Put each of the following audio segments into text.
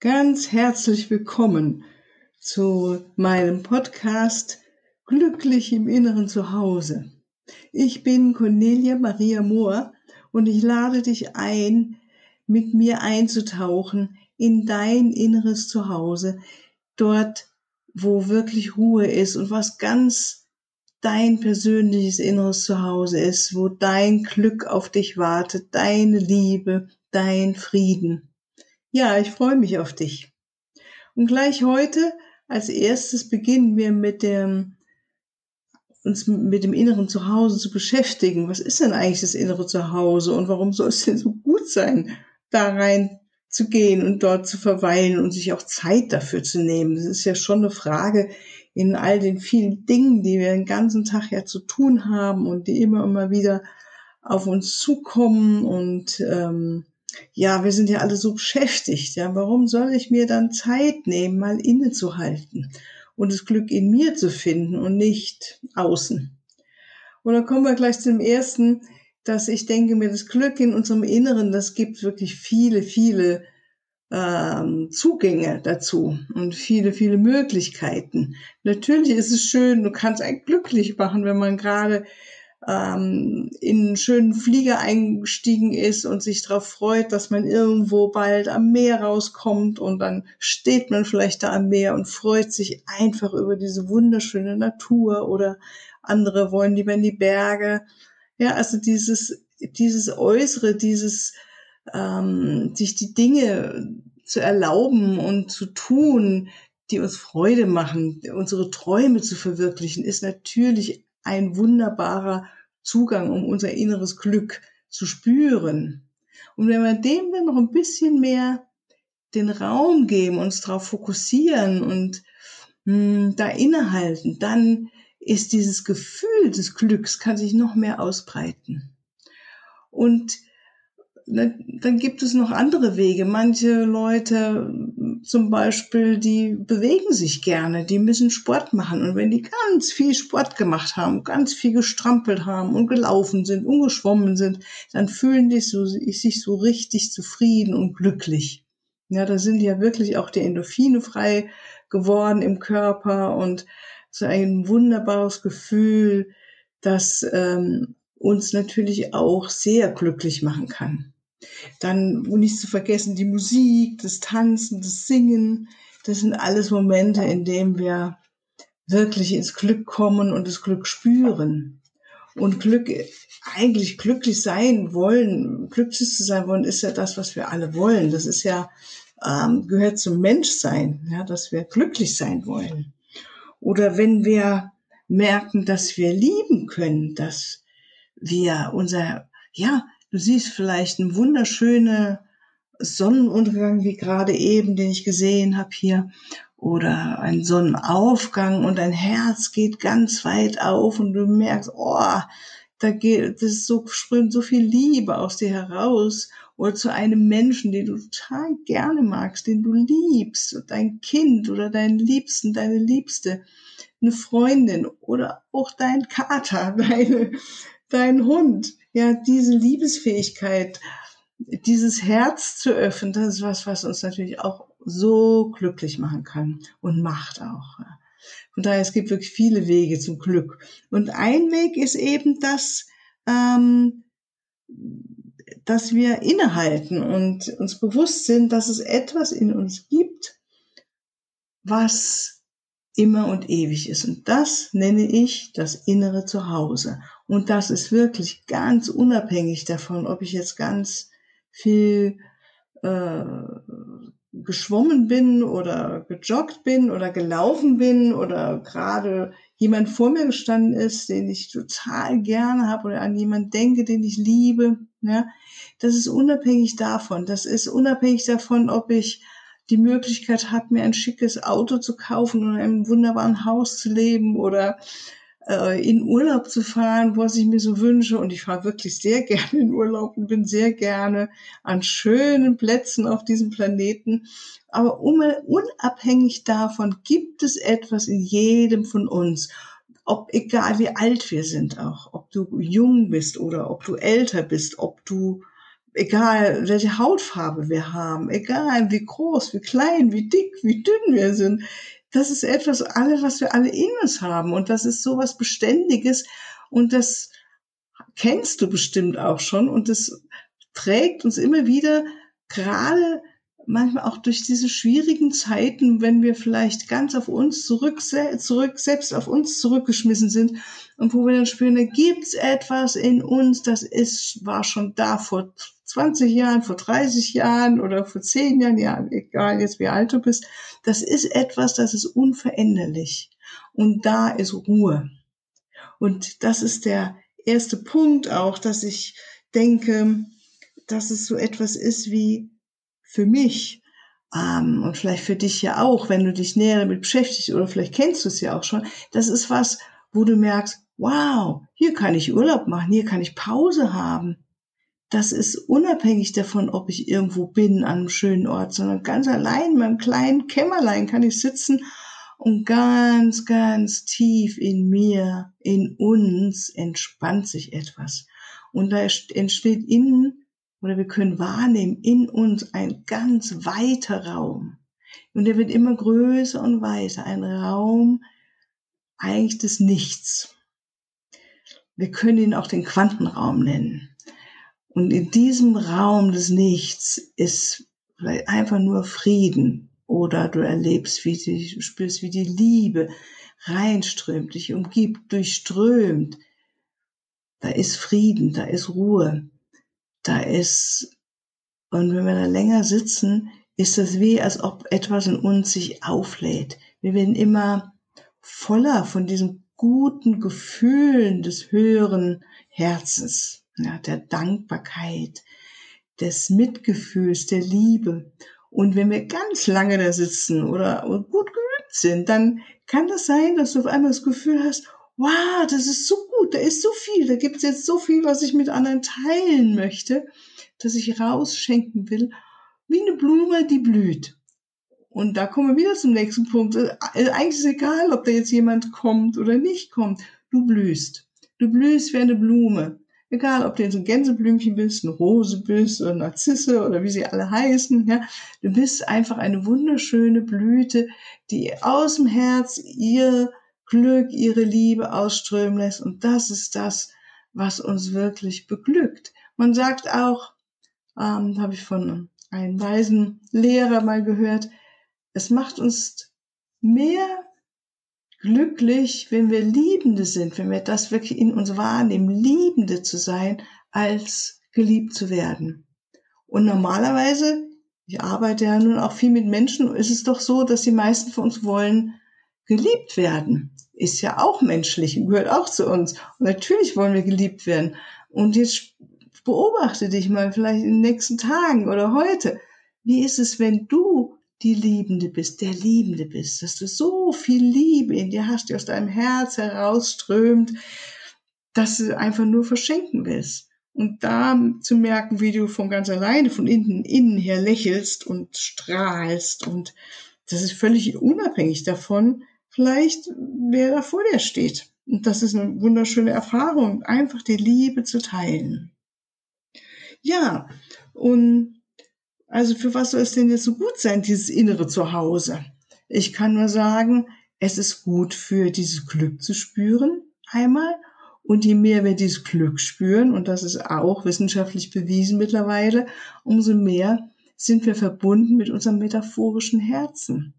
Ganz herzlich willkommen zu meinem Podcast Glücklich im Inneren zu Hause. Ich bin Cornelia Maria Mohr und ich lade dich ein, mit mir einzutauchen in dein inneres Zuhause, dort, wo wirklich Ruhe ist und was ganz dein persönliches inneres Zuhause ist, wo dein Glück auf dich wartet, deine Liebe, dein Frieden. Ja, ich freue mich auf dich. Und gleich heute als erstes beginnen wir mit dem uns mit dem inneren Zuhause zu beschäftigen. Was ist denn eigentlich das innere Zuhause und warum soll es denn so gut sein, da rein zu gehen und dort zu verweilen und sich auch Zeit dafür zu nehmen? Das ist ja schon eine Frage in all den vielen Dingen, die wir den ganzen Tag ja zu tun haben und die immer immer wieder auf uns zukommen und ähm, ja, wir sind ja alle so beschäftigt, ja, warum soll ich mir dann Zeit nehmen, mal innezuhalten und das Glück in mir zu finden und nicht außen? Und dann kommen wir gleich zum ersten, dass ich denke mir, das Glück in unserem Inneren, das gibt wirklich viele, viele ähm, Zugänge dazu und viele, viele Möglichkeiten. Natürlich ist es schön, du kannst einen glücklich machen, wenn man gerade ähm, in einen schönen Flieger eingestiegen ist und sich darauf freut, dass man irgendwo bald am Meer rauskommt und dann steht man vielleicht da am Meer und freut sich einfach über diese wunderschöne Natur oder andere wollen lieber in die Berge. Ja, also dieses, dieses Äußere, dieses ähm, sich die Dinge zu erlauben und zu tun, die uns Freude machen, unsere Träume zu verwirklichen, ist natürlich ein wunderbarer Zugang, um unser inneres Glück zu spüren. Und wenn wir dem dann noch ein bisschen mehr den Raum geben, uns darauf fokussieren und mh, hm, da innehalten, dann ist dieses Gefühl des Glücks, kann sich noch mehr ausbreiten. Und dann gibt es noch andere Wege. Manche Leute zum Beispiel, die bewegen sich gerne, die müssen Sport machen. Und wenn die ganz viel Sport gemacht haben, ganz viel gestrampelt haben und gelaufen sind und geschwommen sind, dann fühlen die so, sich so richtig zufrieden und glücklich. Ja, da sind ja wirklich auch die Endorphine frei geworden im Körper und so ein wunderbares Gefühl, das ähm, uns natürlich auch sehr glücklich machen kann. Dann nicht zu vergessen die Musik, das Tanzen, das Singen. Das sind alles Momente, in denen wir wirklich ins Glück kommen und das Glück spüren. Und Glück, eigentlich glücklich sein wollen, glücklich zu sein wollen, ist ja das, was wir alle wollen. Das ist ja, ähm, gehört zum Menschsein, ja, dass wir glücklich sein wollen. Oder wenn wir merken, dass wir lieben können, dass wir unser, ja, Du siehst vielleicht einen wunderschönen Sonnenuntergang, wie gerade eben, den ich gesehen habe hier, oder einen Sonnenaufgang und dein Herz geht ganz weit auf und du merkst, oh, da geht, das so, sprüht so viel Liebe aus dir heraus. Oder zu einem Menschen, den du total gerne magst, den du liebst, dein Kind oder deinen Liebsten, deine Liebste, eine Freundin oder auch dein Kater, deine, dein Hund, ja, diese Liebesfähigkeit, dieses Herz zu öffnen, das ist was, was uns natürlich auch so glücklich machen kann und macht auch. Von daher, es gibt wirklich viele Wege zum Glück. Und ein Weg ist eben das, ähm, dass wir innehalten und uns bewusst sind, dass es etwas in uns gibt, was immer und ewig ist. Und das nenne ich das innere Zuhause. Und das ist wirklich ganz unabhängig davon, ob ich jetzt ganz viel äh, geschwommen bin oder gejoggt bin oder gelaufen bin oder gerade jemand vor mir gestanden ist, den ich total gerne habe oder an jemand denke, den ich liebe. Ja, das ist unabhängig davon. Das ist unabhängig davon, ob ich die Möglichkeit habe, mir ein schickes Auto zu kaufen und in einem wunderbaren Haus zu leben oder äh, in Urlaub zu fahren, was ich mir so wünsche. Und ich fahre wirklich sehr gerne in Urlaub und bin sehr gerne an schönen Plätzen auf diesem Planeten. Aber unabhängig davon gibt es etwas in jedem von uns. Ob egal wie alt wir sind auch, ob du jung bist oder ob du älter bist, ob du egal welche Hautfarbe wir haben, egal wie groß, wie klein, wie dick, wie dünn wir sind. Das ist etwas, alle, was wir alle in uns haben. Und das ist sowas Beständiges. Und das kennst du bestimmt auch schon. Und das trägt uns immer wieder gerade manchmal auch durch diese schwierigen Zeiten, wenn wir vielleicht ganz auf uns zurück, zurück selbst auf uns zurückgeschmissen sind und wo wir dann spüren, da gibt's etwas in uns, das ist, war schon da vor 20 Jahren, vor 30 Jahren oder vor 10 Jahren, ja, egal jetzt wie alt du bist, das ist etwas, das ist unveränderlich. Und da ist Ruhe. Und das ist der erste Punkt auch, dass ich denke, dass es so etwas ist wie für mich ähm, und vielleicht für dich ja auch, wenn du dich näher damit beschäftigst oder vielleicht kennst du es ja auch schon, das ist was, wo du merkst, wow, hier kann ich Urlaub machen, hier kann ich Pause haben. Das ist unabhängig davon, ob ich irgendwo bin an einem schönen Ort, sondern ganz allein in meinem kleinen Kämmerlein kann ich sitzen und ganz, ganz tief in mir, in uns entspannt sich etwas. Und da entsteht innen oder wir können wahrnehmen in uns ein ganz weiter Raum. Und der wird immer größer und weiter. Ein Raum eigentlich des Nichts. Wir können ihn auch den Quantenraum nennen. Und in diesem Raum des Nichts ist einfach nur Frieden oder du erlebst, wie du spürst, wie die Liebe reinströmt, dich umgibt, durchströmt. Da ist Frieden, da ist Ruhe da ist, und wenn wir da länger sitzen, ist das wie, als ob etwas in uns sich auflädt. Wir werden immer voller von diesen guten Gefühlen des höheren Herzens, ja, der Dankbarkeit, des Mitgefühls, der Liebe. Und wenn wir ganz lange da sitzen oder gut geübt sind, dann kann das sein, dass du auf einmal das Gefühl hast, wow, das ist so gut, da ist so viel, da gibt es jetzt so viel, was ich mit anderen teilen möchte, dass ich rausschenken will, wie eine Blume, die blüht. Und da kommen wir wieder zum nächsten Punkt. Äh, eigentlich ist es egal, ob da jetzt jemand kommt oder nicht kommt. Du blühst. Du blühst wie eine Blume. Egal, ob du jetzt ein Gänseblümchen bist, eine Rose bist oder Narzisse oder wie sie alle heißen. Ja. Du bist einfach eine wunderschöne Blüte, die aus dem Herz ihr Glück, ihre Liebe ausströmen lässt. Und das ist das, was uns wirklich beglückt. Man sagt auch, ähm, habe ich von einem weisen Lehrer mal gehört, es macht uns mehr glücklich, wenn wir Liebende sind, wenn wir das wirklich in uns wahrnehmen, Liebende zu sein, als geliebt zu werden. Und normalerweise, ich arbeite ja nun auch viel mit Menschen, ist es doch so, dass die meisten von uns wollen geliebt werden ist ja auch menschlich gehört auch zu uns. Und natürlich wollen wir geliebt werden. Und jetzt beobachte dich mal vielleicht in den nächsten Tagen oder heute. Wie ist es, wenn du die Liebende bist, der Liebende bist, dass du so viel Liebe in dir hast, die aus deinem Herz herausströmt, dass du einfach nur verschenken willst. Und da zu merken, wie du von ganz alleine, von innen, innen her lächelst und strahlst und das ist völlig unabhängig davon, vielleicht wer da vor dir steht. Und das ist eine wunderschöne Erfahrung, einfach die Liebe zu teilen. Ja, und also für was soll es denn jetzt so gut sein, dieses innere Zuhause? Ich kann nur sagen, es ist gut für dieses Glück zu spüren, einmal. Und je mehr wir dieses Glück spüren, und das ist auch wissenschaftlich bewiesen mittlerweile, umso mehr sind wir verbunden mit unserem metaphorischen Herzen.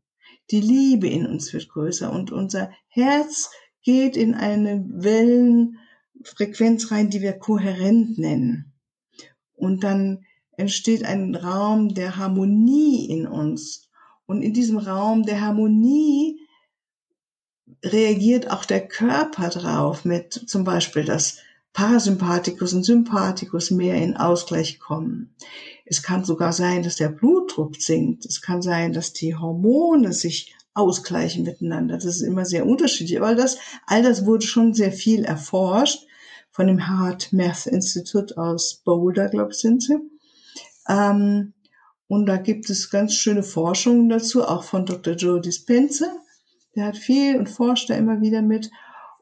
Die Liebe in uns wird größer und unser Herz geht in eine Wellenfrequenz rein, die wir kohärent nennen. Und dann entsteht ein Raum der Harmonie in uns. Und in diesem Raum der Harmonie reagiert auch der Körper drauf mit zum Beispiel, dass Parasympathikus und Sympathikus mehr in Ausgleich kommen. Es kann sogar sein, dass der Blutdruck sinkt. Es kann sein, dass die Hormone sich ausgleichen miteinander. Das ist immer sehr unterschiedlich. Aber das, all das wurde schon sehr viel erforscht von dem Heart Math Institute aus Boulder, glaube ich, sind sie. Ähm, und da gibt es ganz schöne Forschungen dazu, auch von Dr. Joe Dispenza. Der hat viel und forscht da immer wieder mit.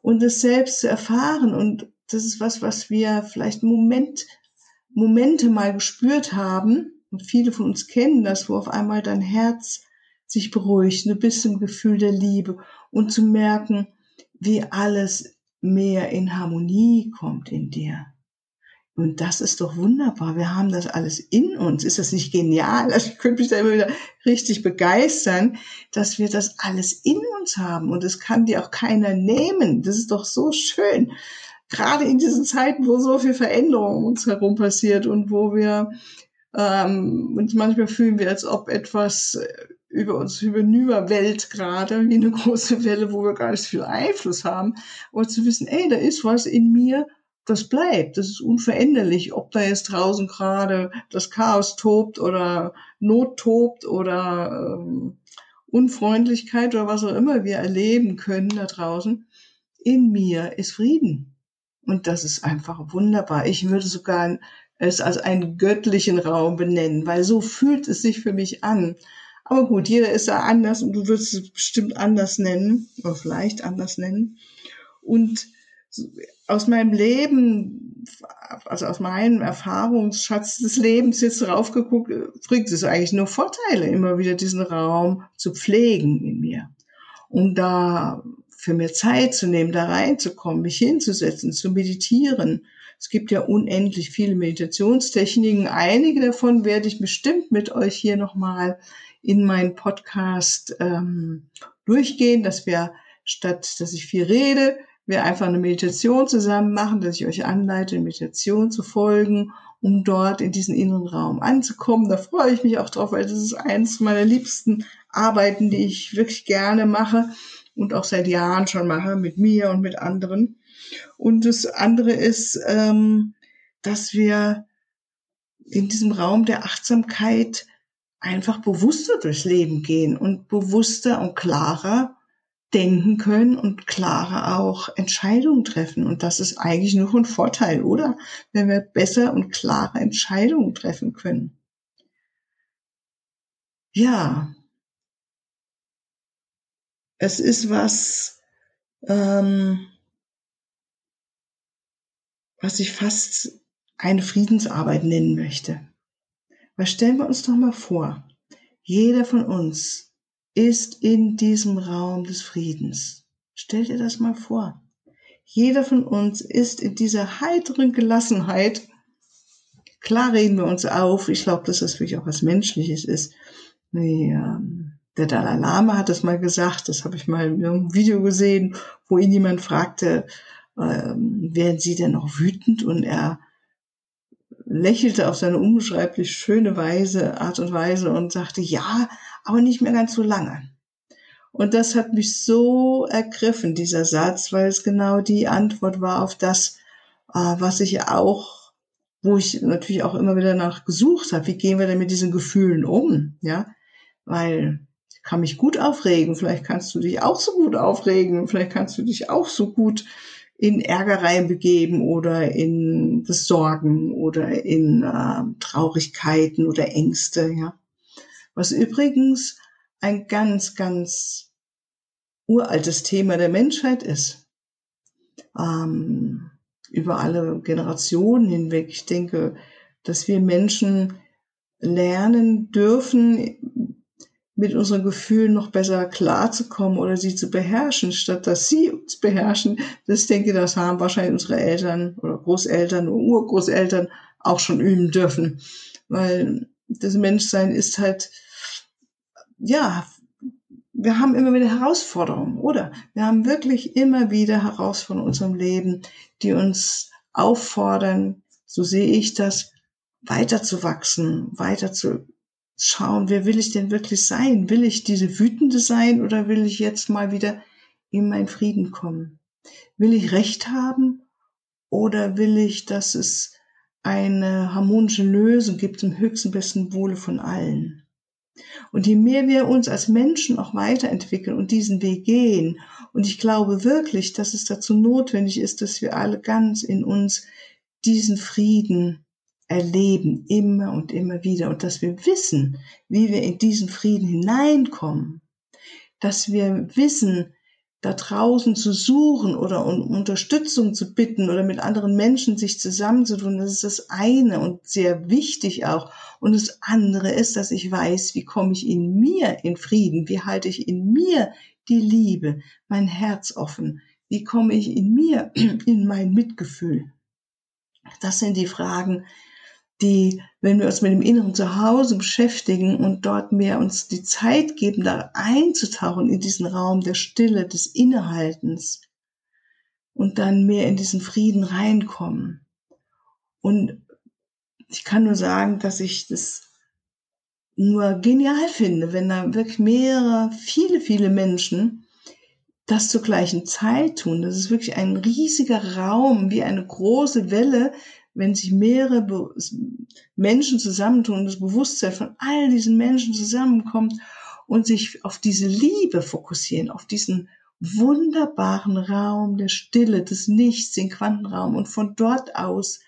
Und es selbst zu erfahren und das ist was, was wir vielleicht Moment Momente mal gespürt haben, und viele von uns kennen das, wo auf einmal dein Herz sich beruhigt, ein bisschen Gefühl der Liebe und zu merken, wie alles mehr in Harmonie kommt in dir. Und das ist doch wunderbar. Wir haben das alles in uns. Ist das nicht genial? Also ich könnte mich da immer wieder richtig begeistern, dass wir das alles in uns haben. Und es kann dir auch keiner nehmen. Das ist doch so schön. Gerade in diesen Zeiten, wo so viel Veränderung um uns herum passiert und wo wir ähm, uns manchmal fühlen wir, als ob etwas über uns hinüberwellt gerade, wie eine große Welle, wo wir gar nicht viel Einfluss haben. Aber zu wissen, ey, da ist was in mir, das bleibt, das ist unveränderlich, ob da jetzt draußen gerade das Chaos tobt oder Not tobt oder ähm, Unfreundlichkeit oder was auch immer wir erleben können da draußen. In mir ist Frieden. Und das ist einfach wunderbar. Ich würde sogar es als einen göttlichen Raum benennen, weil so fühlt es sich für mich an. Aber gut, jeder ist da anders und du wirst es bestimmt anders nennen oder vielleicht anders nennen. Und aus meinem Leben, also aus meinem Erfahrungsschatz des Lebens jetzt draufgeguckt, bringt es eigentlich nur Vorteile, immer wieder diesen Raum zu pflegen in mir. Um da für mir Zeit zu nehmen, da reinzukommen, mich hinzusetzen, zu meditieren. Es gibt ja unendlich viele Meditationstechniken. Einige davon werde ich bestimmt mit euch hier nochmal in meinen Podcast ähm, durchgehen, dass wir statt, dass ich viel rede, wir einfach eine Meditation zusammen machen, dass ich euch anleite, Meditation zu folgen, um dort in diesen inneren Raum anzukommen. Da freue ich mich auch drauf, weil das ist eines meiner liebsten Arbeiten, die ich wirklich gerne mache und auch seit Jahren schon mache mit mir und mit anderen. Und das andere ist, ähm, dass wir in diesem Raum der Achtsamkeit einfach bewusster durchs Leben gehen und bewusster und klarer denken können und klarer auch Entscheidungen treffen. Und das ist eigentlich nur ein Vorteil, oder? Wenn wir besser und klare Entscheidungen treffen können. Ja, es ist was, ähm, was ich fast eine Friedensarbeit nennen möchte. Weil stellen wir uns doch mal vor, jeder von uns ist in diesem Raum des Friedens. Stell dir das mal vor. Jeder von uns ist in dieser heiteren Gelassenheit. Klar reden wir uns auf. Ich glaube, dass das wirklich auch was Menschliches ist. Ähm, der Dalai Lama hat das mal gesagt. Das habe ich mal in einem Video gesehen, wo ihn jemand fragte, ähm, werden Sie denn noch wütend? Und er lächelte auf seine unbeschreiblich schöne Weise, Art und Weise und sagte, ja, aber nicht mehr ganz so lange. Und das hat mich so ergriffen, dieser Satz, weil es genau die Antwort war auf das, äh, was ich auch, wo ich natürlich auch immer wieder nach gesucht habe. Wie gehen wir denn mit diesen Gefühlen um? Ja, weil ich kann mich gut aufregen. Vielleicht kannst du dich auch so gut aufregen. Vielleicht kannst du dich auch so gut in Ärgereien begeben oder in das Sorgen oder in äh, Traurigkeiten oder Ängste. Ja. Was übrigens ein ganz, ganz uraltes Thema der Menschheit ist. Ähm, über alle Generationen hinweg. Ich denke, dass wir Menschen lernen dürfen, mit unseren Gefühlen noch besser klarzukommen oder sie zu beherrschen, statt dass sie uns beherrschen. Das denke, das haben wahrscheinlich unsere Eltern oder Großeltern oder Urgroßeltern auch schon üben dürfen. Weil das Menschsein ist halt ja, wir haben immer wieder Herausforderungen, oder? Wir haben wirklich immer wieder Herausforderungen in unserem Leben, die uns auffordern, so sehe ich das, weiter zu weiter zu schauen, wer will ich denn wirklich sein? Will ich diese wütende sein oder will ich jetzt mal wieder in meinen Frieden kommen? Will ich Recht haben oder will ich, dass es eine harmonische Lösung gibt im höchsten besten Wohle von allen? Und je mehr wir uns als Menschen auch weiterentwickeln und diesen Weg gehen, und ich glaube wirklich, dass es dazu notwendig ist, dass wir alle ganz in uns diesen Frieden erleben, immer und immer wieder, und dass wir wissen, wie wir in diesen Frieden hineinkommen, dass wir wissen, da draußen zu suchen oder um Unterstützung zu bitten oder mit anderen Menschen sich zusammenzutun, das ist das eine und sehr wichtig auch. Und das andere ist, dass ich weiß, wie komme ich in mir in Frieden, wie halte ich in mir die Liebe, mein Herz offen, wie komme ich in mir in mein Mitgefühl. Das sind die Fragen, die, wenn wir uns mit dem inneren Zuhause beschäftigen und dort mehr uns die Zeit geben, da einzutauchen in diesen Raum der Stille, des Innehaltens und dann mehr in diesen Frieden reinkommen. Und ich kann nur sagen, dass ich das nur genial finde, wenn da wirklich mehrere, viele, viele Menschen das zur gleichen Zeit tun. Das ist wirklich ein riesiger Raum, wie eine große Welle, wenn sich mehrere Be Menschen zusammentun, das Bewusstsein von all diesen Menschen zusammenkommt und sich auf diese Liebe fokussieren, auf diesen wunderbaren Raum der Stille, des Nichts, den Quantenraum und von dort aus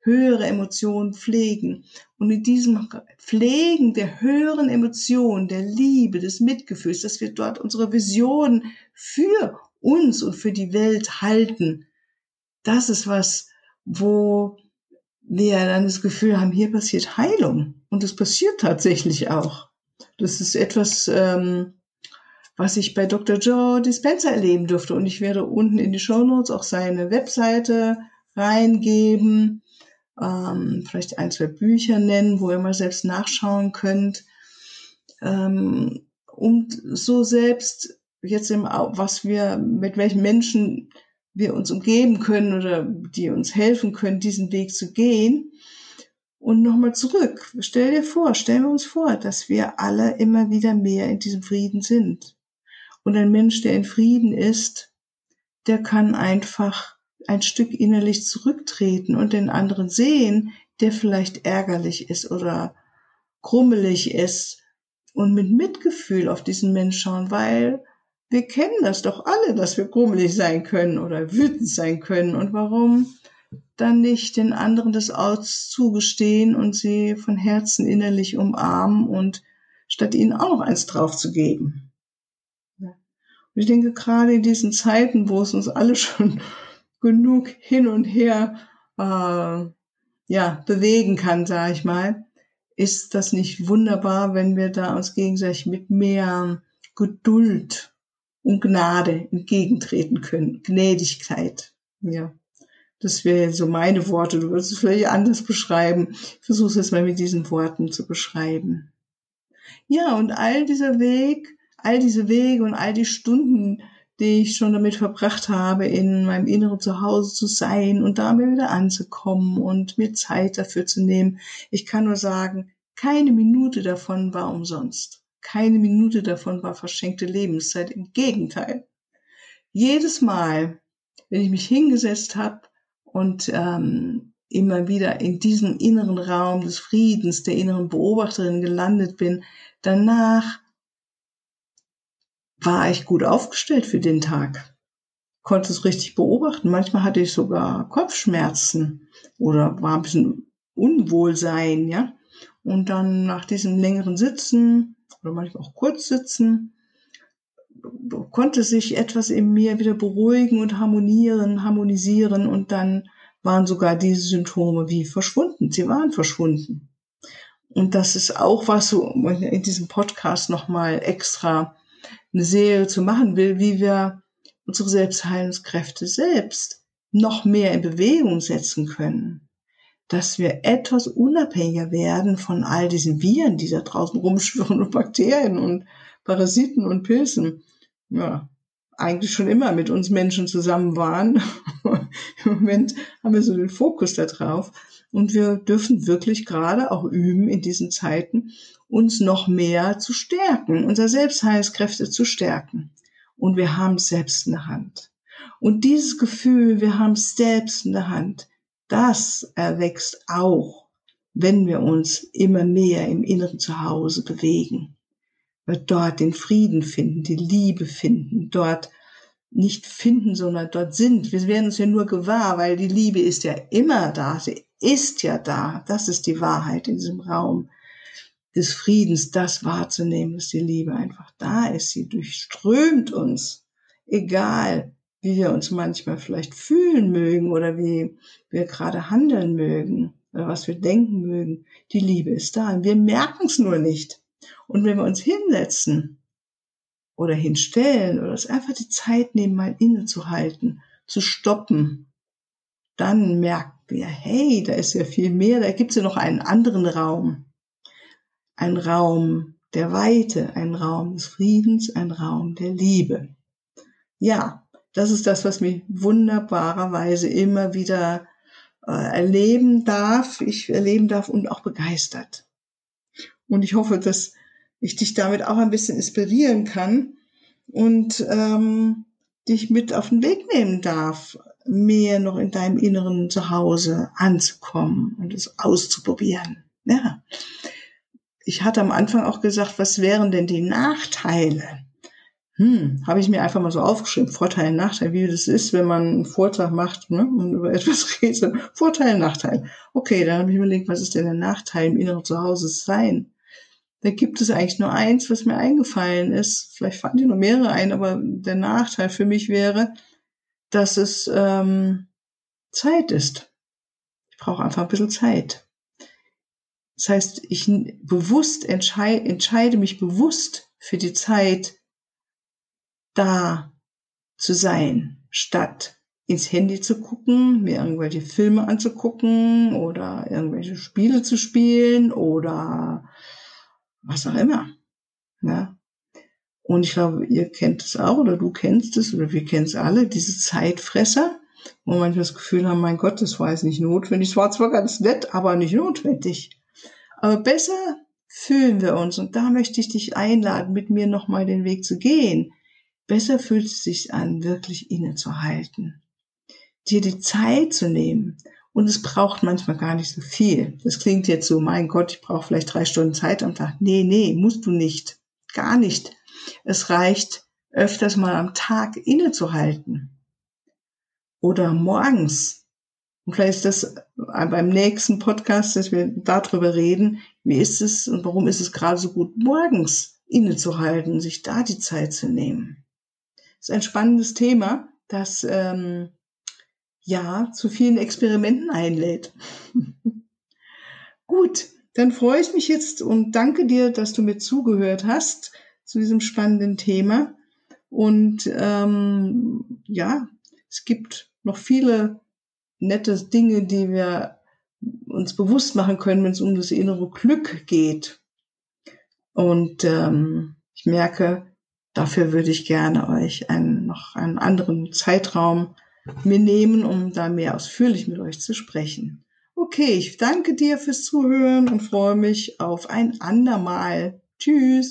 höhere Emotionen pflegen. Und in diesem Pflegen der höheren Emotionen, der Liebe, des Mitgefühls, dass wir dort unsere Vision für uns und für die Welt halten, das ist was, wo wir dann das Gefühl haben, hier passiert Heilung. Und es passiert tatsächlich auch. Das ist etwas, ähm, was ich bei Dr. Joe Dispenza erleben durfte. Und ich werde unten in die Show Notes auch seine Webseite reingeben, ähm, vielleicht ein, zwei Bücher nennen, wo ihr mal selbst nachschauen könnt. Ähm, und so selbst jetzt im, was wir, mit welchen Menschen wir uns umgeben können oder die uns helfen können, diesen Weg zu gehen. Und nochmal zurück. Stell dir vor, stellen wir uns vor, dass wir alle immer wieder mehr in diesem Frieden sind. Und ein Mensch, der in Frieden ist, der kann einfach ein Stück innerlich zurücktreten und den anderen sehen, der vielleicht ärgerlich ist oder krummelig ist und mit Mitgefühl auf diesen Mensch schauen, weil wir kennen das doch alle, dass wir grummelig sein können oder wütend sein können. Und warum dann nicht den anderen das auszugestehen und sie von Herzen innerlich umarmen und statt ihnen auch noch eins draufzugeben? Und ich denke, gerade in diesen Zeiten, wo es uns alle schon genug hin und her äh, ja, bewegen kann, sage ich mal, ist das nicht wunderbar, wenn wir da uns gegenseitig mit mehr Geduld und Gnade entgegentreten können. Gnädigkeit. Ja. Das wäre so meine Worte. Du würdest es vielleicht anders beschreiben. Ich versuche es jetzt mal mit diesen Worten zu beschreiben. Ja, und all dieser Weg, all diese Wege und all die Stunden, die ich schon damit verbracht habe, in meinem inneren Zuhause zu sein und da wieder anzukommen und mir Zeit dafür zu nehmen. Ich kann nur sagen, keine Minute davon war umsonst. Keine Minute davon war verschenkte Lebenszeit. Im Gegenteil. Jedes Mal, wenn ich mich hingesetzt habe und ähm, immer wieder in diesem inneren Raum des Friedens, der inneren Beobachterin gelandet bin, danach war ich gut aufgestellt für den Tag. Konnte es richtig beobachten. Manchmal hatte ich sogar Kopfschmerzen oder war ein bisschen Unwohlsein, ja. Und dann nach diesem längeren Sitzen oder manchmal auch kurz sitzen, konnte sich etwas in mir wieder beruhigen und harmonieren, harmonisieren und dann waren sogar diese Symptome wie verschwunden. Sie waren verschwunden. Und das ist auch was so in diesem Podcast nochmal extra eine Serie zu machen will, wie wir unsere Selbstheilungskräfte selbst noch mehr in Bewegung setzen können dass wir etwas unabhängiger werden von all diesen Viren, die da draußen rumschwirren und Bakterien und Parasiten und Pilzen. Ja, eigentlich schon immer mit uns Menschen zusammen waren. Im Moment haben wir so den Fokus da drauf. Und wir dürfen wirklich gerade auch üben in diesen Zeiten, uns noch mehr zu stärken, unsere Selbstheilskräfte zu stärken. Und wir haben es selbst in der Hand. Und dieses Gefühl, wir haben es selbst in der Hand, das erwächst auch, wenn wir uns immer mehr im inneren Zuhause bewegen. Wir dort den Frieden finden, die Liebe finden, dort nicht finden, sondern dort sind. Wir werden uns ja nur gewahr, weil die Liebe ist ja immer da. Sie ist ja da. Das ist die Wahrheit in diesem Raum des Friedens, das wahrzunehmen, dass die Liebe einfach da ist. Sie durchströmt uns egal wie wir uns manchmal vielleicht fühlen mögen oder wie wir gerade handeln mögen oder was wir denken mögen, die Liebe ist da und wir merken es nur nicht. Und wenn wir uns hinsetzen oder hinstellen oder es einfach die Zeit nehmen, mal innezuhalten, zu stoppen, dann merken wir, hey, da ist ja viel mehr, da gibt es ja noch einen anderen Raum. Ein Raum der Weite, ein Raum des Friedens, ein Raum der Liebe. Ja, das ist das, was mich wunderbarerweise immer wieder äh, erleben darf, ich erleben darf und auch begeistert. Und ich hoffe, dass ich dich damit auch ein bisschen inspirieren kann und ähm, dich mit auf den Weg nehmen darf, mehr noch in deinem inneren Zuhause anzukommen und es auszuprobieren. Ja. Ich hatte am Anfang auch gesagt, was wären denn die Nachteile? Hm, habe ich mir einfach mal so aufgeschrieben, Vorteile, Nachteile, wie das ist, wenn man einen Vortrag macht ne, und über etwas redet. Vorteile, Nachteile. Okay, dann habe ich mir überlegt, was ist denn der Nachteil im inneren Zuhause sein? Da gibt es eigentlich nur eins, was mir eingefallen ist. Vielleicht fallen dir noch mehrere ein, aber der Nachteil für mich wäre, dass es ähm, Zeit ist. Ich brauche einfach ein bisschen Zeit. Das heißt, ich bewusst entscheide, entscheide mich bewusst für die Zeit, da zu sein, statt ins Handy zu gucken, mir irgendwelche Filme anzugucken oder irgendwelche Spiele zu spielen oder was auch immer. Ja. Und ich glaube, ihr kennt es auch oder du kennst es oder wir kennen es alle, diese Zeitfresser, wo manchmal das Gefühl haben, mein Gott, das war jetzt nicht notwendig. Es war zwar ganz nett, aber nicht notwendig. Aber besser fühlen wir uns und da möchte ich dich einladen, mit mir nochmal den Weg zu gehen. Besser fühlt es sich an, wirklich innezuhalten, dir die Zeit zu nehmen und es braucht manchmal gar nicht so viel. Das klingt jetzt so, mein Gott, ich brauche vielleicht drei Stunden Zeit am Tag. Nee, nee, musst du nicht. Gar nicht. Es reicht, öfters mal am Tag innezuhalten. Oder morgens. Und vielleicht ist das beim nächsten Podcast, dass wir darüber reden, wie ist es und warum ist es gerade so gut, morgens innezuhalten, sich da die Zeit zu nehmen. Ist ein spannendes Thema, das ähm, ja zu vielen Experimenten einlädt. Gut, dann freue ich mich jetzt und danke dir, dass du mir zugehört hast zu diesem spannenden Thema. Und ähm, ja, es gibt noch viele nette Dinge, die wir uns bewusst machen können, wenn es um das innere Glück geht. Und ähm, ich merke, dafür würde ich gerne euch einen, noch einen anderen Zeitraum mir nehmen, um da mehr ausführlich mit euch zu sprechen. Okay, ich danke dir fürs Zuhören und freue mich auf ein andermal. Tschüss.